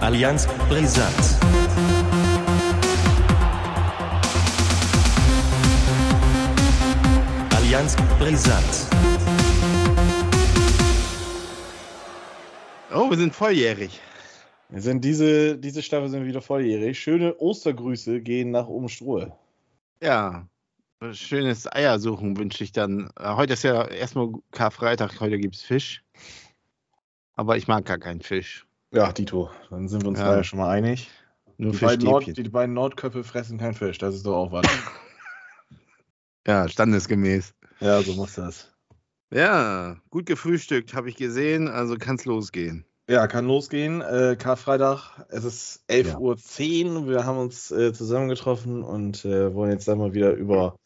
Allianz Brisant. Allianz Brisant. Oh, wir sind volljährig. Wir sind diese, diese Staffel sind wieder volljährig. Schöne Ostergrüße gehen nach Obenstruhe. Ja, schönes Eiersuchen wünsche ich dann. Äh, Heute ist ja erstmal Karfreitag, heute gibt es Fisch. Aber ich mag gar keinen Fisch. Ja, Dito, dann sind wir uns Ja. da ja schon mal einig. Nur Die beiden, Nord, die beiden Nordköpfe fressen keinen Fisch, das ist doch auch was. Ja, standesgemäß. ja, so muss das. Ja, gut gefrühstückt, habe ich gesehen, also kann es losgehen. Ja, kann losgehen. Äh, Karfreitag, es ist 11.10 Uhr. Wir haben uns äh, zusammengetroffen und äh, wollen jetzt dann mal wieder über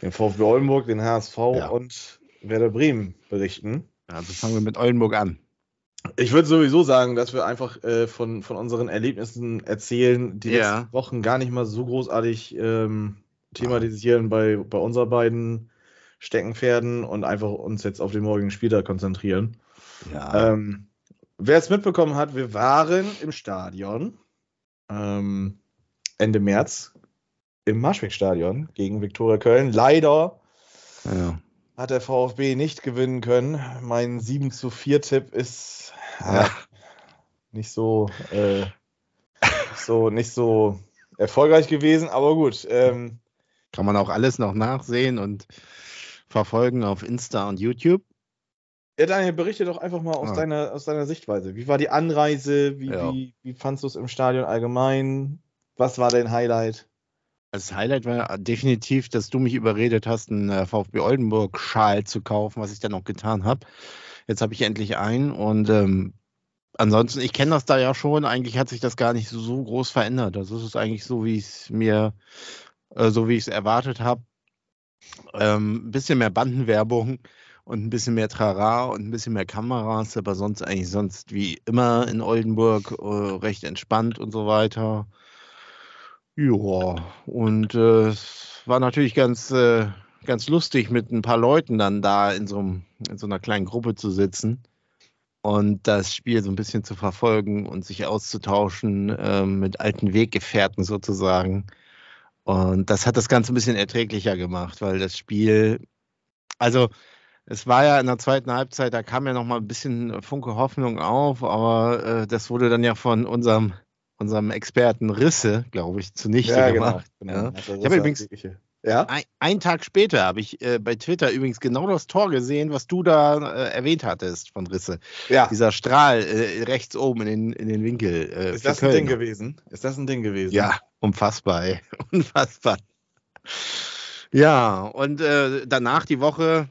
den VfB Oldenburg, den HSV Ja. und Werder Bremen berichten. Also fangen wir mit Oldenburg an. Ich würde sowieso sagen, dass wir einfach äh, von, von unseren Erlebnissen erzählen, die Ja. letzten Wochen gar nicht mal so großartig ähm, thematisieren bei, bei unseren beiden Steckenpferden und einfach uns jetzt auf den morgigen Spieltag konzentrieren. Ja. Ähm, wer es mitbekommen hat, wir waren im Stadion ähm, Ende März im Marschweg-Stadion gegen Viktoria Köln. Leider ja. Hat der VfB nicht gewinnen können. Mein 7 zu 4 Tipp ist Ja. ah, nicht so, äh, so nicht so erfolgreich gewesen, aber gut. Ähm, Kann man auch alles noch nachsehen und verfolgen auf Insta und YouTube. ja, Daniel, berichte doch einfach mal aus, Ja. deiner, aus deiner Sichtweise. Wie war die Anreise? Wie, Ja. wie, wie fandst du es im Stadion allgemein? Was war dein Highlight? Das Highlight war definitiv, dass du mich überredet hast, einen äh, VfB Oldenburg-Schal zu kaufen, was ich dann auch getan habe. Jetzt habe ich endlich einen und ähm, ansonsten, ich kenne das da ja schon. Eigentlich hat sich das gar nicht so, so groß verändert. Also es ist eigentlich so, wie ich es mir, äh, so wie ich es erwartet habe. Ähm, ein bisschen mehr Bandenwerbung und ein bisschen mehr Trara und ein bisschen mehr Kameras, aber sonst eigentlich sonst wie immer in Oldenburg äh, recht entspannt und so weiter. Ja, und äh, es war natürlich ganz, äh, ganz lustig, mit ein paar Leuten dann da in so, einem, in so einer kleinen Gruppe zu sitzen und das Spiel so ein bisschen zu verfolgen und sich auszutauschen ähm, mit alten Weggefährten sozusagen. Und das hat das Ganze ein bisschen erträglicher gemacht, weil das Spiel, also es war ja in der zweiten Halbzeit, da kam ja noch mal ein bisschen Funke Hoffnung auf, aber äh, das wurde dann ja von unserem unserem Experten Risse, glaube ich, zunichte gemacht. Ja. Ich habe übrigens Ja? ein, einen Tag später habe ich äh, bei Twitter übrigens genau das Tor gesehen, was du da äh, erwähnt hattest von Risse. Ja. Dieser Strahl äh, rechts oben in den, in den Winkel. Äh, Ist das ein Ding Köln. gewesen? Ist das ein Ding gewesen? Ja, unfassbar, ey. unfassbar. Ja, und äh, danach die Woche,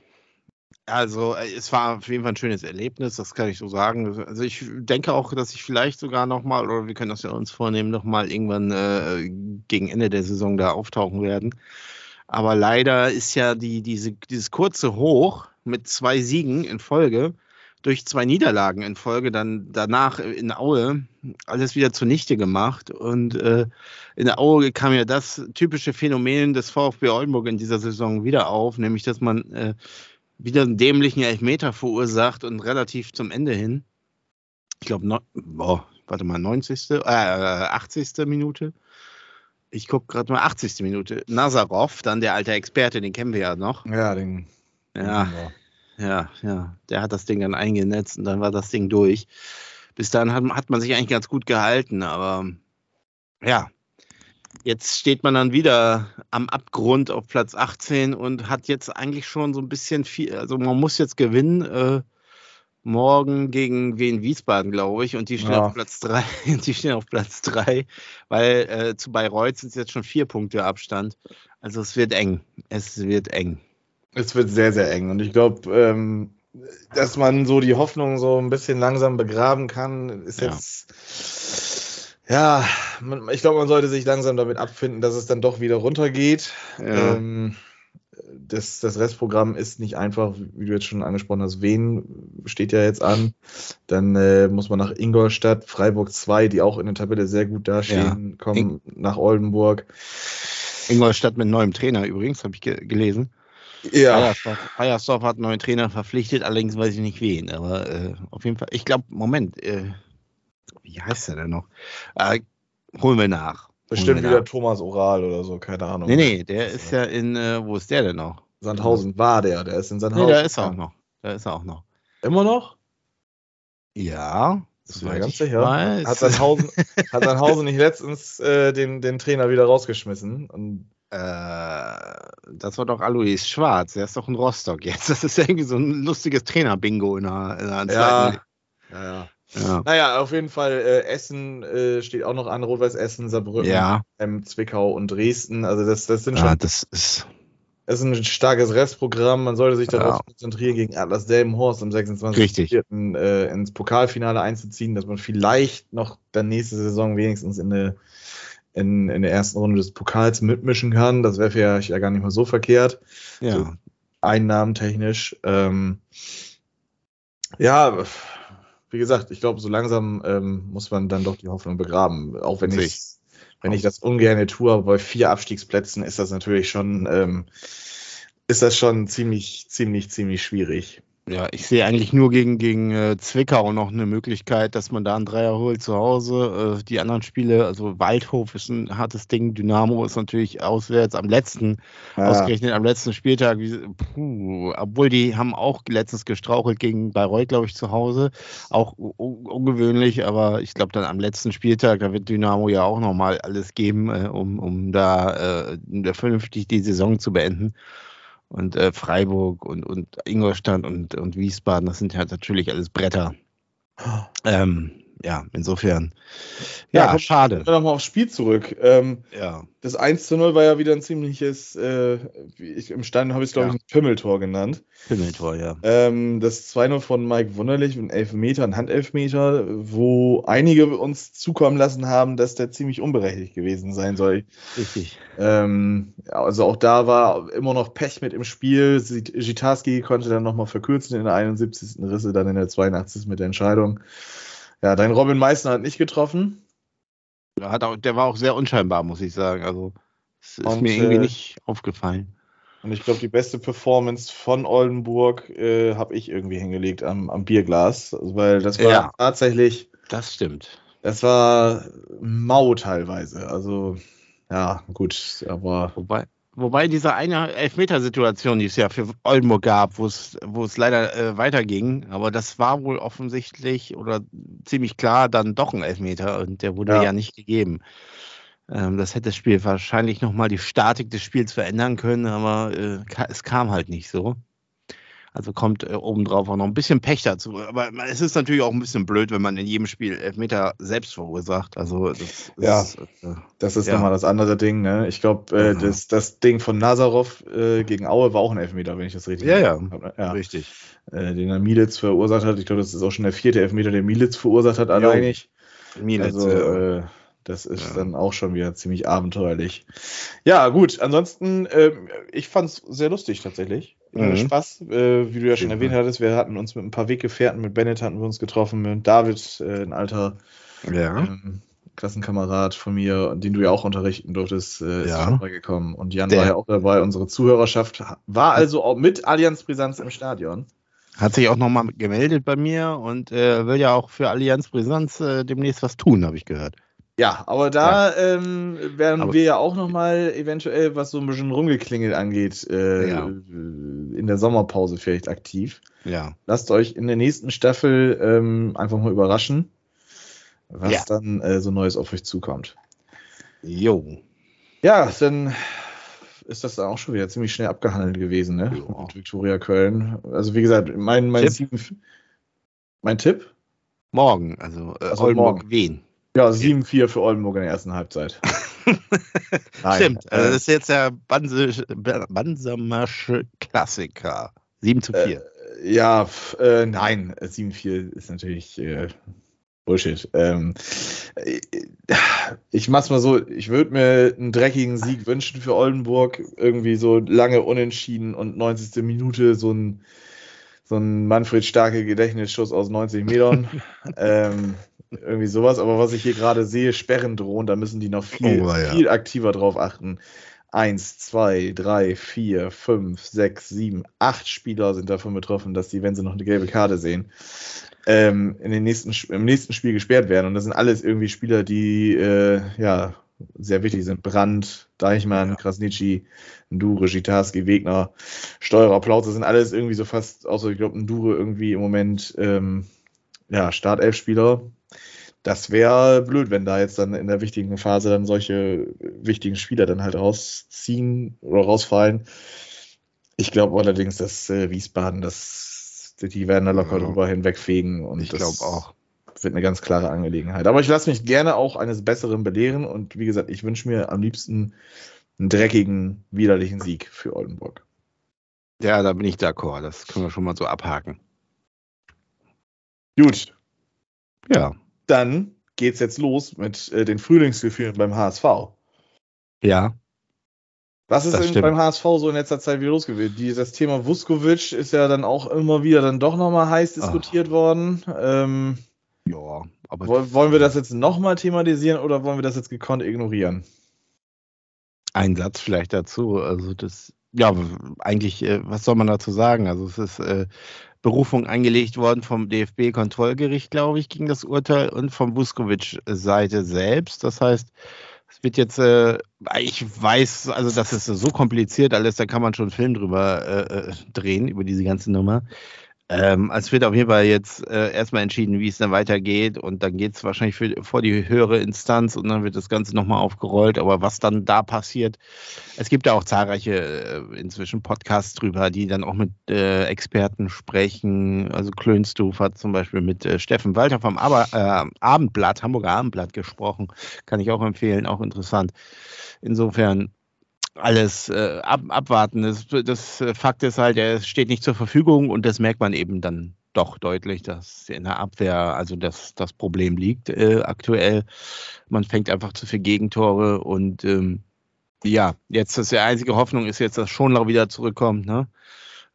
also äh, es war auf jeden Fall ein schönes Erlebnis, das kann ich so sagen. Also ich denke auch, dass ich vielleicht sogar nochmal, oder wir können das ja uns vornehmen, nochmal irgendwann äh, gegen Ende der Saison da auftauchen werden. Aber leider ist ja die, diese, dieses kurze Hoch mit zwei Siegen in Folge durch zwei Niederlagen in Folge dann danach in Aue alles wieder zunichte gemacht. Und äh, in Aue kam ja das typische Phänomen des VfB Oldenburg in dieser Saison wieder auf, nämlich dass man äh, wieder einen dämlichen Elfmeter verursacht und relativ zum Ende hin, ich glaube, no, boah, warte mal, 90. Äh, 80. Minute. Ich gucke gerade mal 80. Minute. Nazarov, dann der alte Experte, den kennen wir ja noch. Ja, den. Ja, ja, ja. Der hat das Ding dann eingenetzt und dann war das Ding durch. Bis dahin hat, hat man sich eigentlich ganz gut gehalten, aber ja, jetzt steht man dann wieder am Abgrund auf Platz 18 und hat jetzt eigentlich schon so ein bisschen viel, also man muss jetzt gewinnen. Äh, morgen gegen Wien Wiesbaden, glaube ich, und die stehen Ja. auf Platz 3, die stehen auf Platz 3, weil äh, zu Bayreuth sind es jetzt schon vier Punkte Abstand. Also es wird eng. Es wird eng. Es wird sehr, sehr eng. Und ich glaube, ähm, dass man so die Hoffnung so ein bisschen langsam begraben kann, ist Ja. jetzt. Ja, man, ich glaube, man sollte sich langsam damit abfinden, dass es dann doch wieder runtergeht. Ja. Ähm, das, das Restprogramm ist nicht einfach, wie du jetzt schon angesprochen hast. Wen steht ja jetzt an? Dann äh, muss man nach Ingolstadt, Freiburg 2, die auch in der Tabelle sehr gut dastehen, kommen nach Oldenburg. Ingolstadt mit neuem Trainer übrigens, habe ich ge gelesen. Ja, Bayersdorf, Bayersdorf hat einen neuen Trainer verpflichtet, allerdings weiß ich nicht wen. Aber äh, auf jeden Fall, ich glaube, Moment, äh, wie heißt der denn noch? Äh, holen wir nach. bestimmt wir wieder nach. Thomas Oral oder so, keine Ahnung. Nee, nee, der ist ja in, äh, wo ist der denn noch? Sandhausen war der, der ist in Nee, Sandhausen. da ist er auch noch. Da ist er auch noch. Immer noch? Ja. Das war ganz ich sicher. weiß. Hat Sandhausen, hat Sandhausen nicht letztens äh, den, den Trainer wieder rausgeschmissen? Und Äh, das war doch Alois Schwarz, der ist doch in Rostock jetzt. Das ist irgendwie so ein lustiges Trainer-Bingo in der, in der ja, ja, ja. Ja. Naja, auf jeden Fall, äh, Essen äh, steht auch noch an, Rot-Weiß Essen, Saarbrücken, Ja. ähm, Zwickau und Dresden. Also das, das sind schon ja, das ist. Das ist ein starkes Restprogramm. Man sollte sich darauf Ja. konzentrieren, gegen Atlas Delmenhorst am 26.04. Richtig. Äh, ins Pokalfinale einzuziehen, dass man vielleicht noch dann nächste Saison wenigstens in, eine, in, in der ersten Runde des Pokals mitmischen kann. Das wäre vielleicht ja gar nicht mal so verkehrt, Ja, einnahmentechnisch. Ähm, ja, wie gesagt, ich glaube, so langsam ähm, muss man dann doch die Hoffnung begraben. Auch wenn ich, wenn ich das ungern tue, aber bei vier Abstiegsplätzen ist das natürlich schon, ähm, ist das schon ziemlich, ziemlich, ziemlich schwierig. Ja, ich sehe eigentlich nur gegen, gegen äh, Zwickau noch eine Möglichkeit, dass man da einen Dreier holt zu Hause. Äh, die anderen Spiele, also Waldhof ist ein hartes Ding, Dynamo ist natürlich auswärts am letzten, ausgerechnet am letzten Spieltag. Wie, puh, obwohl die haben auch letztens gestrauchelt gegen Bayreuth, glaube ich, zu Hause. Auch u- u- ungewöhnlich, aber ich glaube dann am letzten Spieltag, da wird Dynamo ja auch nochmal alles geben, äh, um, um da äh, vernünftig die Saison zu beenden. Und äh, Freiburg und, und Ingolstadt und, und Wiesbaden, das sind ja natürlich alles Bretter. Ähm, ja, insofern. Ja, Ja, komm, schade. Kommen wir nochmal aufs Spiel zurück. Ähm, Ja. das 1 zu 0 war ja wieder ein ziemliches, äh, wie ich, im Stein habe ich es, glaube Ja. ich, ein Pimmeltor genannt. Himmeltor, ja. Ähm, das 2-0 von Mike Wunderlich, ein Elfmeter, ein Handelfmeter, wo einige uns zukommen lassen haben, dass der ziemlich unberechtigt gewesen sein soll. Richtig. Ähm, also auch da war immer noch Pech mit im Spiel. Gitarski konnte dann nochmal verkürzen in der 71. Risse, dann in der 82. mit der Entscheidung. Ja, dein Robin Meissner hat nicht getroffen. Der, hat auch, der war auch sehr unscheinbar, muss ich sagen. Also, es ist Und, mir irgendwie äh, nicht aufgefallen. Und ich glaube, die beste Performance von Oldenburg äh, habe ich irgendwie hingelegt am, am Bierglas, Also, weil das war Ja. tatsächlich, Das stimmt. das war mau teilweise. Also, ja, gut, aber Wobei, wobei diese eine Elfmetersituation, die es ja für Oldenburg gab, wo es, wo es leider äh, weiterging, aber das war wohl offensichtlich oder ziemlich klar dann doch ein Elfmeter und der wurde Ja. ja, nicht gegeben. Ähm, das hätte das Spiel wahrscheinlich nochmal die Statik des Spiels verändern können, aber äh, es kam halt nicht so. Also kommt äh, obendrauf auch noch ein bisschen Pech dazu. Aber es ist natürlich auch ein bisschen blöd, wenn man in jedem Spiel Elfmeter selbst verursacht. Also das Ja. ist, äh, das ist Ja. nochmal das andere Ding. Ne? Ich glaube, äh, Mhm. das, das Ding von Nazarov äh, gegen Aue war auch ein Elfmeter, wenn ich das richtig Ja, ja. hab, ne? ja. richtig. Äh, den er Militz verursacht hat. Ich glaube, das ist auch schon der vierte Elfmeter, den Militz verursacht hat, alleinig. Mielitz, Also, ja. äh, das ist Ja. dann auch schon wieder ziemlich abenteuerlich. Ja, gut. Ansonsten, ähm, ich fand es sehr lustig tatsächlich. Hatte Mhm. Spaß, äh, wie du ja schon erwähnt hattest. Wir hatten uns mit ein paar Weggefährten, mit Bennett hatten wir uns getroffen, mit David, äh, ein alter ja. ähm, Klassenkamerad von mir, den du ja auch unterrichten durftest, äh, ist Ja. vorbeigekommen. Und Jan Der- war ja auch dabei. Unsere Zuhörerschaft war also auch mit Allianz Brisanz im Stadion. Hat sich auch nochmal gemeldet bei mir und äh, will ja auch für Allianz Brisanz äh, demnächst was tun, habe ich gehört. Ja, aber da ähm, werden Aber- wir ja auch nochmal eventuell, was so ein bisschen rumgeklingelt angeht, äh, Ja. in der Sommerpause vielleicht aktiv. Ja. Lasst euch in der nächsten Staffel ähm, einfach mal überraschen, was Ja. dann äh, so Neues auf euch zukommt. Jo. Ja, dann ist das dann auch schon wieder ziemlich schnell abgehandelt gewesen, ne? Ja. Mit Viktoria Köln. Also wie gesagt, mein, mein, Tipp? mein Tipp? Morgen, also äh, Also Oldenburg morgen. Wien. Ja, 7-4 für Oldenburg in der ersten Halbzeit. Stimmt, also äh, das ist jetzt der Bansamasche Klassiker. 7 zu 4. Ja, pf, äh, nein, äh, 7-4 ist natürlich äh, Bullshit. Ähm, äh, ich mach's mal so, ich würde mir einen dreckigen Sieg wünschen für Oldenburg. Irgendwie so lange unentschieden und 90. Minute so ein, so ein Manfred Starke Gedächtnisschuss aus 90 Metern. ähm, irgendwie sowas, aber was ich hier gerade sehe, Sperren drohen, da müssen die noch viel, Oh, ja. viel aktiver drauf achten. eins, zwei, drei, vier, fünf, sechs, sieben, acht Spieler sind davon betroffen, dass sie, wenn sie noch eine gelbe Karte sehen, ähm, in den nächsten, im nächsten Spiel gesperrt werden. Und das sind alles irgendwie Spieler, die äh, ja sehr wichtig sind. Brand, Deichmann, ja. Krasnitschi, Ndure, Gitarski, Wegner, Steuerer, Plauze sind alles irgendwie so fast, außer ich glaube, Ndure irgendwie im Moment ähm, ja, Startelf-Spieler. Das wäre blöd, wenn da jetzt dann in der wichtigen Phase dann solche wichtigen Spieler dann halt rausziehen oder rausfallen. Ich glaube allerdings, dass äh, Wiesbaden, das, die werden da locker ja. drüber hinwegfegen. Und ich glaube auch wird eine ganz klare Angelegenheit. Aber ich lasse mich gerne auch eines Besseren belehren und wie gesagt, ich wünsche mir am liebsten einen dreckigen, widerlichen Sieg für Oldenburg. Ja, da bin ich d'accord. Das können wir schon mal so abhaken. Gut. Ja. Dann geht's jetzt los mit äh, den Frühlingsgefühlen beim HSV. Ja. Was ist denn beim HSV so in letzter Zeit wieder los gewesen? das Thema Vuskovic ist ja dann auch immer wieder dann doch nochmal heiß diskutiert Ach. worden. Ähm, ja, aber. Wollen wir das jetzt nochmal thematisieren oder wollen wir das jetzt gekonnt ignorieren? Ein Satz vielleicht dazu. Also, das, ja, eigentlich, äh, was soll man dazu sagen? Also, es ist äh, Berufung eingelegt worden vom DFB-Kontrollgericht, glaube ich, gegen das Urteil und vom Vuskovic-Seite selbst. Das heißt, es wird jetzt, äh, ich weiß, also das ist so kompliziert alles, da kann man schon einen Film drüber äh, äh drehen, über diese ganze Nummer. Ähm, es wird auf jeden Fall jetzt äh, erstmal entschieden, wie es dann weitergeht und dann geht es wahrscheinlich für, vor die höhere Instanz und dann wird das Ganze nochmal aufgerollt. Aber was dann da passiert, es gibt ja auch zahlreiche äh, inzwischen Podcasts drüber, die dann auch mit äh, Experten sprechen. Also Klönstuf hat zum Beispiel mit äh, Steffen Walter vom Aber, äh, Abendblatt, Hamburger Abendblatt gesprochen. Kann ich auch empfehlen, auch interessant. Insofern alles äh, ab, abwarten. Das, das äh, Fakt ist halt, er steht nicht zur Verfügung und das merkt man eben dann doch deutlich, dass in der Abwehr also das, das Problem liegt äh, aktuell. Man fängt einfach zu viel Gegentore und ähm, ja, jetzt ist die einzige Hoffnung ist jetzt, dass Schonlau wieder zurückkommt. Ne?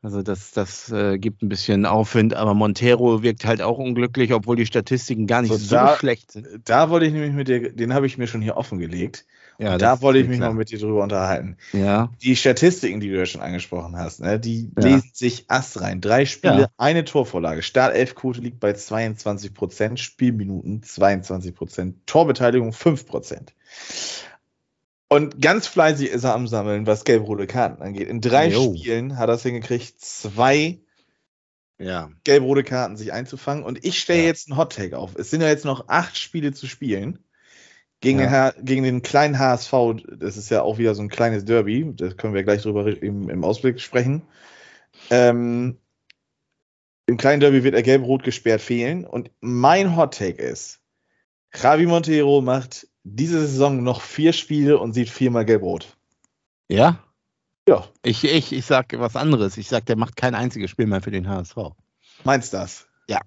Also das, das äh, gibt ein bisschen Aufwind, aber Montero wirkt halt auch unglücklich, obwohl die Statistiken gar nicht so, so da, schlecht sind. Da wollte ich nämlich mit dir, den habe ich mir schon hier offengelegt. Ja, da wollte ich mich klar. noch mit dir drüber unterhalten. Ja. Die Statistiken, die du ja schon angesprochen hast, ne, die ja. lesen sich astrein. Drei Spiele, ja. eine Torvorlage. Startelfquote liegt bei 22 Prozent, Spielminuten 22 Prozent, Torbeteiligung 5 Prozent. Und ganz fleißig ist er am Sammeln, was gelb-rote Karten angeht. In drei jo. Spielen hat er es hingekriegt, zwei ja. gelb-rote Karten sich einzufangen. Und ich stelle ja. jetzt einen Hot-Take auf. Es sind ja jetzt noch acht Spiele zu spielen. Gegen, ja. den, gegen den kleinen HSV, das ist ja auch wieder so ein kleines Derby, das können wir gleich drüber im, im Ausblick sprechen. Ähm, Im kleinen Derby wird er gelb-rot gesperrt fehlen. Und mein Hot Take ist, Javi Montero macht diese Saison noch vier Spiele und sieht viermal gelb-rot. Ja? Ja. Ich, ich, ich sag was anderes. Ich sag, der macht kein einziges Spiel mehr für den HSV. Meinst du das? Ja.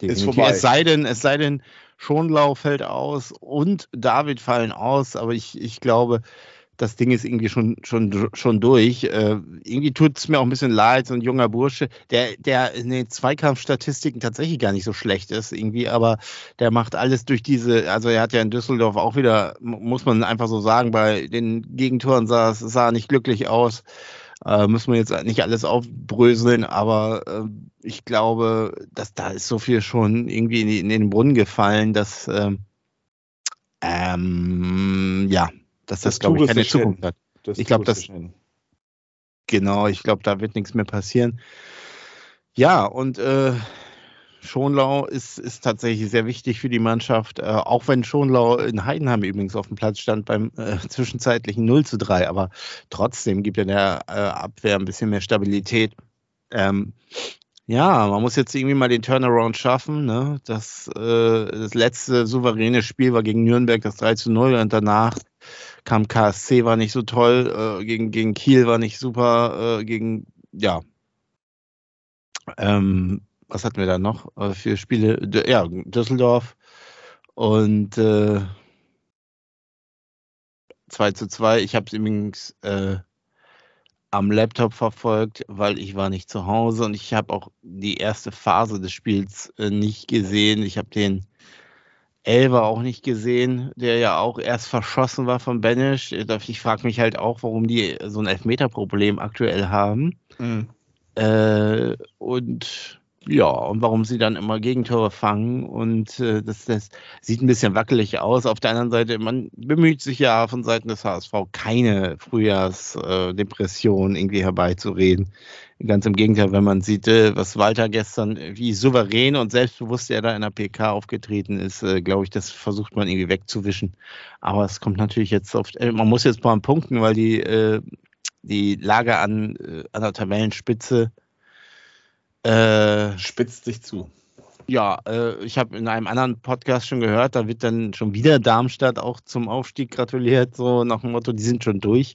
Definitiv. Ist vorbei. Es sei denn, es sei denn, Schonlau fällt aus und David fallen aus, aber ich, ich glaube, das Ding ist irgendwie schon, schon, schon durch. Äh, irgendwie tut es mir auch ein bisschen leid, so ein junger Bursche, der, der in den Zweikampfstatistiken tatsächlich gar nicht so schlecht ist, irgendwie, aber der macht alles durch diese, also er hat ja in Düsseldorf auch wieder, muss man einfach so sagen, bei den Gegentoren sah, sah nicht glücklich aus. Äh, müssen wir jetzt nicht alles aufbröseln, aber äh, ich glaube, dass da ist so viel schon irgendwie in, die, in den Brunnen gefallen, dass ähm, ähm, ja, dass das, das glaube ich, keine Zukunft hat. Das ich glaube, das genau, ich glaube, da wird nichts mehr passieren. Ja, und äh, Schonlau ist, ist tatsächlich sehr wichtig für die Mannschaft, äh, auch wenn Schonlau in Heidenheim übrigens auf dem Platz stand beim äh, zwischenzeitlichen 0 zu 3, aber trotzdem gibt er der äh, Abwehr ein bisschen mehr Stabilität. Ähm, ja, man muss jetzt irgendwie mal den Turnaround schaffen. Ne? Das, äh, das letzte souveräne Spiel war gegen Nürnberg das 3 zu 0 und danach kam KSC, war nicht so toll, äh, gegen, gegen Kiel war nicht super, äh, gegen, ja, ähm, was hatten wir da noch äh, für Spiele? D ja, Düsseldorf und äh, 2 zu 2. Ich habe es übrigens äh, am Laptop verfolgt, weil ich war nicht zu Hause und ich habe auch die erste Phase des Spiels äh, nicht gesehen. Ich habe den Elver auch nicht gesehen, der ja auch erst verschossen war von Benisch. Ich frage mich halt auch, warum die so ein Elfmeterproblem aktuell haben. Mhm. Äh, und ja, und warum sie dann immer Gegentore fangen. Und äh, das, das sieht ein bisschen wackelig aus. Auf der anderen Seite, man bemüht sich ja von Seiten des HSV, keine Frühjahrsdepression äh, irgendwie herbeizureden. Ganz im Gegenteil, wenn man sieht, äh, was Walter gestern, wie souverän und selbstbewusst er da in der PK aufgetreten ist, äh, glaube ich, das versucht man irgendwie wegzuwischen. Aber es kommt natürlich jetzt oft, äh, man muss jetzt paar punkten, weil die, äh, die Lage an, äh, an der Tabellenspitze äh, spitzt sich zu. Ja, äh, ich habe in einem anderen Podcast schon gehört, da wird dann schon wieder Darmstadt auch zum Aufstieg gratuliert, so nach dem Motto, die sind schon durch.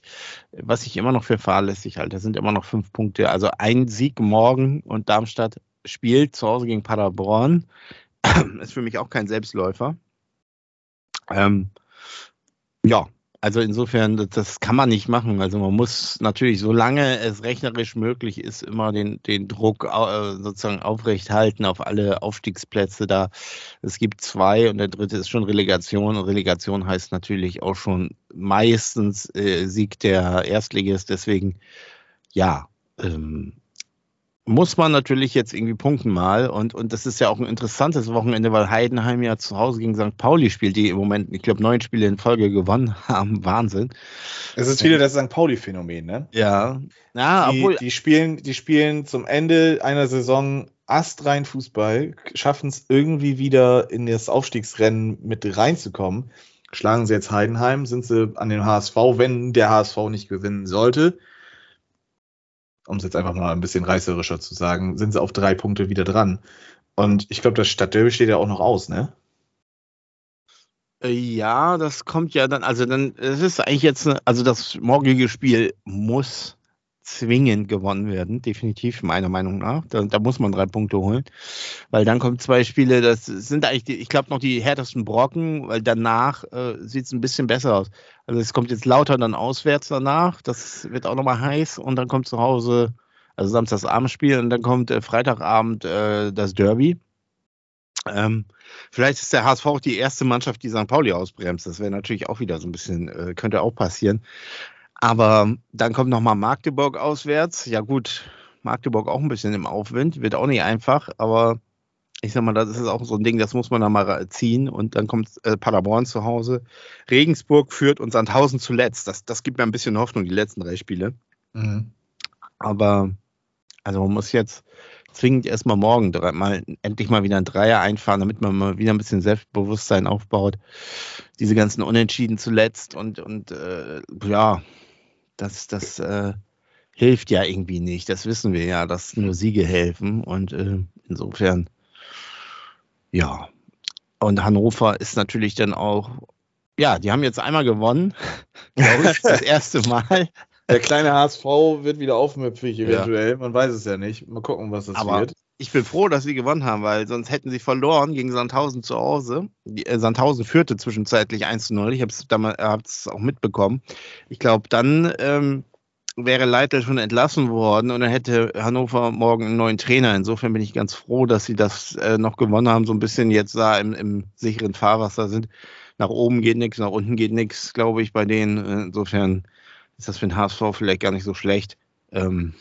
Was ich immer noch für fahrlässig halte, das sind immer noch fünf Punkte. Also ein Sieg morgen und Darmstadt spielt zu Hause gegen Paderborn. ist für mich auch kein Selbstläufer. Ähm, ja, also insofern, das kann man nicht machen. Also man muss natürlich, solange es rechnerisch möglich ist, immer den, den Druck äh, sozusagen aufrechthalten auf alle Aufstiegsplätze da. Es gibt zwei und der dritte ist schon Relegation. Und Relegation heißt natürlich auch schon meistens äh, Sieg der Erstligist. Deswegen, ja, ähm, muss man natürlich jetzt irgendwie punkten mal. Und, und das ist ja auch ein interessantes Wochenende, weil Heidenheim ja zu Hause gegen St. Pauli spielt, die im Moment, ich glaube, neun Spiele in Folge gewonnen haben. Wahnsinn. Es ist wieder das St. Pauli-Phänomen, ne? Ja. ja die, obwohl, die, spielen, die spielen zum Ende einer Saison astrein Fußball, schaffen es irgendwie wieder in das Aufstiegsrennen mit reinzukommen. Schlagen sie jetzt Heidenheim, sind sie an den HSV, wenn der HSV nicht gewinnen sollte um es jetzt einfach mal ein bisschen reißerischer zu sagen, sind sie auf drei Punkte wieder dran. Und ich glaube, das Stadtderby steht ja auch noch aus, ne? Äh, ja, das kommt ja dann, also dann, es ist eigentlich jetzt, also das morgige Spiel muss zwingend gewonnen werden, definitiv, meiner Meinung nach. Da, da, muss man drei Punkte holen, weil dann kommen zwei Spiele, das sind eigentlich, die, ich glaube, noch die härtesten Brocken, weil danach äh, sieht es ein bisschen besser aus. Also es kommt jetzt lauter dann auswärts danach, das wird auch nochmal heiß und dann kommt zu Hause, also Samstags Abendspiel und dann kommt äh, Freitagabend äh, das Derby. Ähm, vielleicht ist der HSV auch die erste Mannschaft, die St. Pauli ausbremst. Das wäre natürlich auch wieder so ein bisschen, äh, könnte auch passieren. Aber dann kommt nochmal Magdeburg auswärts. Ja gut, Magdeburg auch ein bisschen im Aufwind, wird auch nicht einfach, aber ich sag mal, das ist auch so ein Ding, das muss man da mal ziehen. Und dann kommt äh, Paderborn zu Hause. Regensburg führt und Sandhausen zuletzt. Das, das gibt mir ein bisschen Hoffnung, die letzten drei Spiele. Mhm. Aber, also man muss jetzt zwingend erstmal morgen mal, endlich mal wieder ein Dreier einfahren, damit man mal wieder ein bisschen Selbstbewusstsein aufbaut. Diese ganzen Unentschieden zuletzt und, und äh, ja, das, das äh, hilft ja irgendwie nicht. Das wissen wir ja, dass nur Siege helfen. Und äh, insofern, ja. Und Hannover ist natürlich dann auch, ja, die haben jetzt einmal gewonnen, glaube ich, das erste Mal. Der kleine HSV wird wieder aufmüpfig eventuell. Ja. Man weiß es ja nicht. Mal gucken, was das Aber wird. Ich bin froh, dass sie gewonnen haben, weil sonst hätten sie verloren gegen Sandhausen zu Hause. Äh, Sandhausen führte zwischenzeitlich 1 zu 0. Ich habe es auch mitbekommen. Ich glaube, dann ähm, wäre Leitl schon entlassen worden und dann hätte Hannover morgen einen neuen Trainer. Insofern bin ich ganz froh, dass sie das äh, noch gewonnen haben, so ein bisschen jetzt da im, im sicheren Fahrwasser sind. Nach oben geht nichts, nach unten geht nichts, glaube ich, bei denen. Insofern ist das für den HSV vielleicht gar nicht so schlecht. Ähm,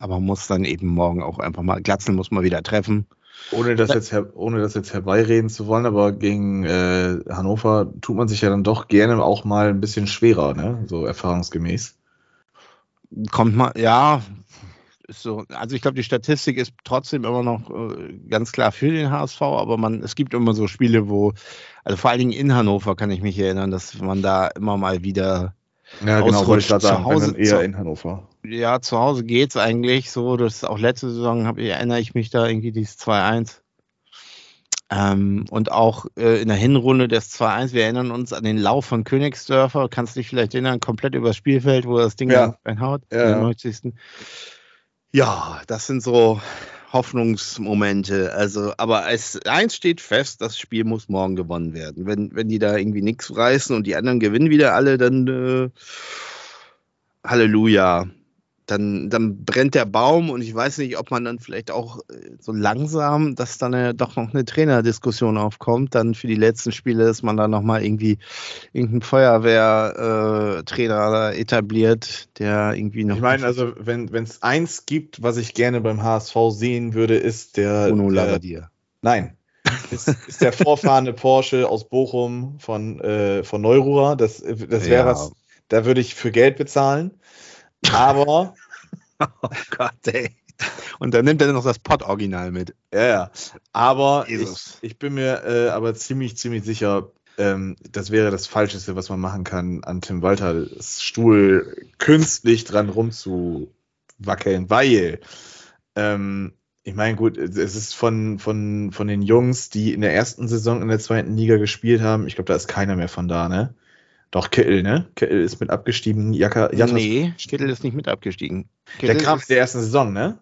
aber muss dann eben morgen auch einfach mal, Glatzeln muss man wieder treffen. Ohne das, jetzt, ohne das jetzt herbeireden zu wollen, aber gegen äh, Hannover tut man sich ja dann doch gerne auch mal ein bisschen schwerer, ne? so erfahrungsgemäß. Kommt mal, ja, so, also ich glaube, die Statistik ist trotzdem immer noch äh, ganz klar für den HSV, aber man, es gibt immer so Spiele, wo, also vor allen Dingen in Hannover kann ich mich erinnern, dass man da immer mal wieder ja, genau, sagen, Hause, eher zu, in Hannover. Ja, zu Hause geht es eigentlich so. Das ist auch letzte Saison hab, erinnere ich mich da irgendwie dieses 2-1. Ähm, und auch äh, in der Hinrunde des 2-1, wir erinnern uns an den Lauf von Königsdörfer, kannst du dich vielleicht erinnern, komplett übers Spielfeld, wo das Ding ja. reinhaut, ja. 90. Ja, das sind so Hoffnungsmomente. Also, aber es, eins steht fest, das Spiel muss morgen gewonnen werden. Wenn, wenn die da irgendwie nichts reißen und die anderen gewinnen wieder alle, dann äh, Halleluja. Dann, dann brennt der Baum und ich weiß nicht, ob man dann vielleicht auch äh, so langsam, dass dann ja doch noch eine Trainerdiskussion aufkommt, dann für die letzten Spiele, dass man dann nochmal irgendwie irgendeinen Feuerwehrtrainer äh, etabliert, der irgendwie noch. Ich meine, also wenn es eins gibt, was ich gerne beim HSV sehen würde, ist der. Bruno Labbadia. Nein. ist, ist der vorfahrende Porsche aus Bochum von, äh, von Neururer. Das, das wäre Ja. was, da würde ich für Geld bezahlen. Aber, Oh Gott, ey. Und dann nimmt er noch das Pott-Original mit. ja, ja. Aber ich, ich bin mir äh, aber ziemlich, ziemlich sicher, ähm, das wäre das Falscheste, was man machen kann, an Tim Walters Stuhl künstlich dran rumzuwackeln, weil ähm, ich meine, gut, es ist von, von, von den Jungs, die in der ersten Saison in der zweiten Liga gespielt haben, ich glaube, da ist keiner mehr von da, ne? Doch, Kittel, ne? Kittel ist mit abgestiegen. Jaka, Jatta, nee, Kittel ist nicht mit abgestiegen. der Kittel kam in der ersten Saison, ne?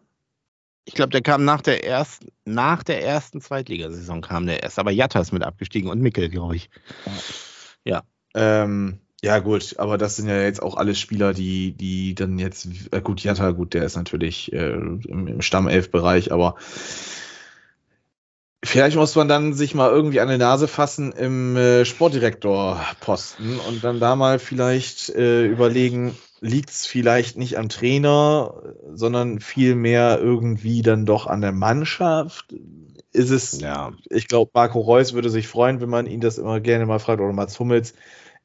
Ich glaube, der kam nach der ersten, nach der ersten Zweitligasaison kam der erst. Aber Jatta ist mit abgestiegen und Mickel, glaube ich. Ähm, ja, gut, aber das sind ja jetzt auch alles Spieler, die, die dann jetzt, äh, gut, Jatta, gut, der ist natürlich äh, im, im Stammelf-Bereich, aber vielleicht muss man dann sich mal irgendwie an die Nase fassen im äh, Sportdirektor-Posten und dann da mal vielleicht äh, überlegen, liegt es vielleicht nicht am Trainer, sondern vielmehr irgendwie dann doch an der Mannschaft? Ist es Ja. ich glaube, Marco Reus würde sich freuen, wenn man ihn das immer gerne mal fragt, oder Mats Hummels.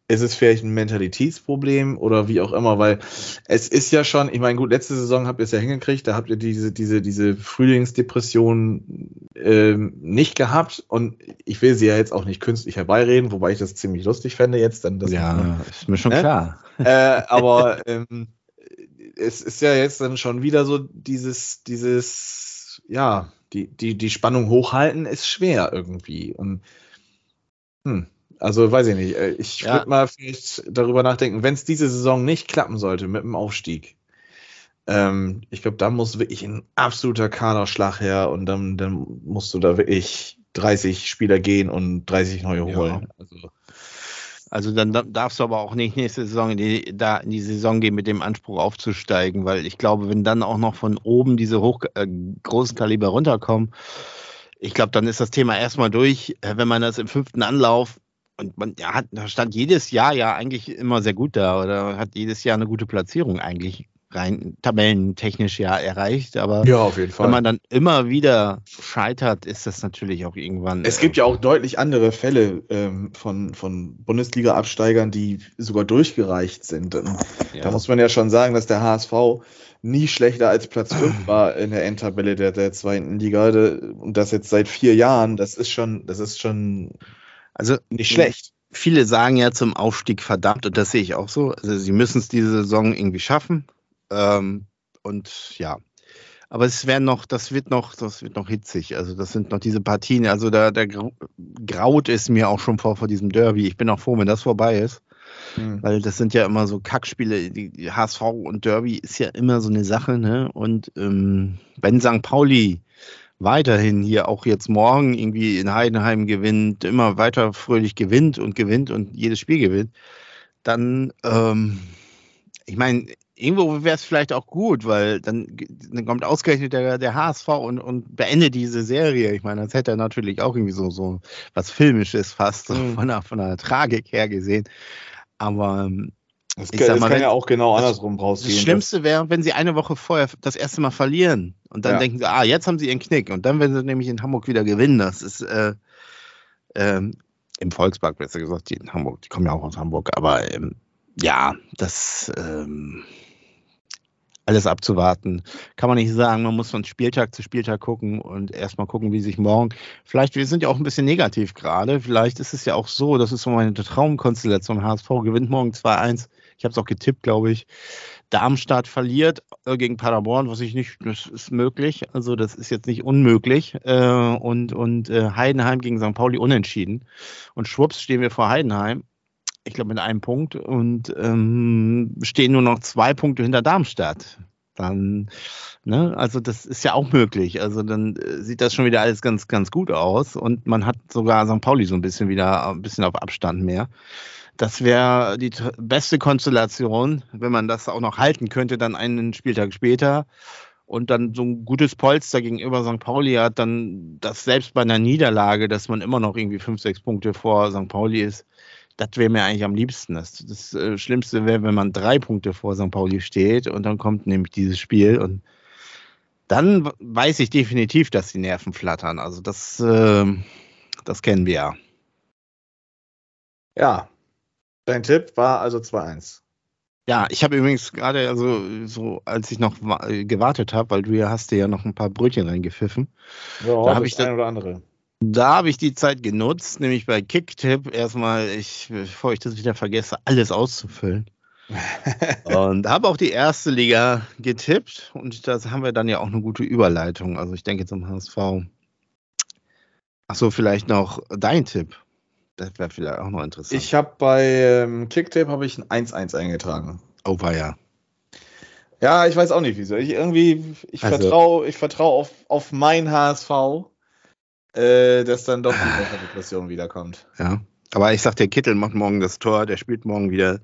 Ist es vielleicht ein Mentalitätsproblem oder wie auch immer, weil es ist ja schon, ich meine, gut, letzte Saison habt ihr es ja hingekriegt, da habt ihr diese, diese, diese Frühlingsdepression ähm, nicht gehabt und ich will sie ja jetzt auch nicht künstlich herbeireden, wobei ich das ziemlich lustig fände jetzt, dann das ja, ist mir schon Ne? klar. äh, aber ähm, es ist ja jetzt dann schon wieder so dieses, dieses, ja, die, die, die Spannung hochhalten ist schwer irgendwie. Und hm, also weiß ich nicht. äh, Ich Ja. würde mal vielleicht darüber nachdenken, wenn es diese Saison nicht klappen sollte mit dem Aufstieg. Ähm, ich glaube, da muss wirklich ein absoluter Kaderschlag her und dann, dann musst du da wirklich 30 Spieler gehen und 30 neue Ja. holen. Also, Also dann da- darfst du aber auch nicht nächste Saison in die, da in die Saison gehen mit dem Anspruch aufzusteigen, weil ich glaube, wenn dann auch noch von oben diese hoch, äh, großen Kaliber runterkommen, ich glaube, dann ist das Thema erstmal durch, äh, wenn man das im fünften Anlauf und man ja, hat, da stand jedes Jahr ja eigentlich immer sehr gut da oder hat jedes Jahr eine gute Platzierung eigentlich rein tabellentechnisch ja erreicht, aber ja, auf jeden Fall. wenn man dann immer wieder scheitert, ist das natürlich auch irgendwann. Es äh, gibt ja auch deutlich andere Fälle ähm, von, von Bundesliga-Absteigern, die sogar durchgereicht sind. Ja. Da muss man ja schon sagen, dass der HSV nie schlechter als Platz 5 war in der Endtabelle der, der zweiten Liga. Und das jetzt seit vier Jahren, das ist schon, das ist schon also nicht schlecht. viele sagen ja zum Aufstieg verdammt und das sehe ich auch so. Also sie müssen es diese Saison irgendwie schaffen. Ähm, und ja. Aber es werden noch, das wird noch, das wird noch hitzig. Also das sind noch diese Partien. Also da, da grau- graut es mir auch schon vor, vor diesem Derby. Ich bin auch froh, wenn das vorbei ist. Hm. Weil das sind ja immer so Kackspiele. Die HSV und Derby ist ja immer so eine Sache, ne? Und ähm, wenn St. Pauli weiterhin hier auch jetzt morgen irgendwie in Heidenheim gewinnt, immer weiter fröhlich gewinnt und gewinnt und jedes Spiel gewinnt, dann, ähm, ich meine, irgendwo wäre es vielleicht auch gut, weil dann, dann kommt ausgerechnet der, der HSV und, und beendet diese Serie. Ich meine, das hätte er natürlich auch irgendwie so, so was Filmisches fast, Mhm. von, der, von der Tragik her gesehen. Aber ähm, Das, kann, das mal, kann wenn- ja auch genau das- andersrum rausgehen. das Schlimmste wäre, wenn sie eine Woche vorher das erste Mal verlieren und dann Ja. denken sie, ah, jetzt haben sie ihren Knick und dann, wenn sie nämlich in Hamburg wieder gewinnen, das ist äh, ähm, im Volkspark, besser gesagt, die in Hamburg, die kommen ja auch aus Hamburg, aber ähm, ja, das ähm, alles abzuwarten, kann man nicht sagen. Man muss von Spieltag zu Spieltag gucken und erstmal gucken, wie sich morgen. Vielleicht, wir sind ja auch ein bisschen negativ gerade. Vielleicht ist es ja auch so, das ist so meine Traumkonstellation. HSV gewinnt morgen 2-1. Ich habe es auch getippt, glaube ich. Darmstadt verliert äh, gegen Paderborn, was ich nicht, das ist möglich. Also, das ist jetzt nicht unmöglich. Äh, und und äh, Heidenheim gegen St. Pauli unentschieden. Und schwupps stehen wir vor Heidenheim. Ich glaube, mit einem Punkt und ähm, stehen nur noch zwei Punkte hinter Darmstadt. Dann, ne, also das ist ja auch möglich. Also dann äh, sieht das schon wieder alles ganz, ganz gut aus und man hat sogar St. Pauli so ein bisschen wieder ein bisschen auf Abstand mehr. Das wäre die beste Konstellation, wenn man das auch noch halten könnte, dann einen Spieltag später und dann so ein gutes Polster gegenüber St. Pauli hat, dann das selbst bei einer Niederlage, dass man immer noch irgendwie fünf, sechs Punkte vor St. Pauli ist, das wäre mir eigentlich am liebsten. Das, das äh, Schlimmste wäre, wenn man drei Punkte vor St. Pauli steht und dann kommt nämlich dieses Spiel und dann weiß ich definitiv, dass die Nerven flattern. Also das, äh, das kennen wir ja. Ja, dein Tipp war also 2-1. Ja, ich habe übrigens gerade, also so, als ich noch gewartet habe, weil du ja hast dir ja noch ein paar Brötchen reingepfiffen. Ja, da habe ich das ein oder andere. Da habe ich die Zeit genutzt, nämlich bei Kicktip erstmal, ich, bevor ich das wieder vergesse, alles auszufüllen. und habe auch die erste Liga getippt und das haben wir dann ja auch eine gute Überleitung. Also ich denke zum HSV. Achso, vielleicht noch dein Tipp. Das wäre vielleicht auch noch interessant. Ich habe bei ähm, Kicktape habe ich ein 1-1 eingetragen. Oh, war ja. Ja, ich weiß auch nicht wieso. Ich irgendwie, ich also, vertraue, ich vertraue auf, auf mein HSV, äh, dass dann doch die Depression wiederkommt. Ja. Aber ich sag, der Kittel macht morgen das Tor, der spielt morgen wieder,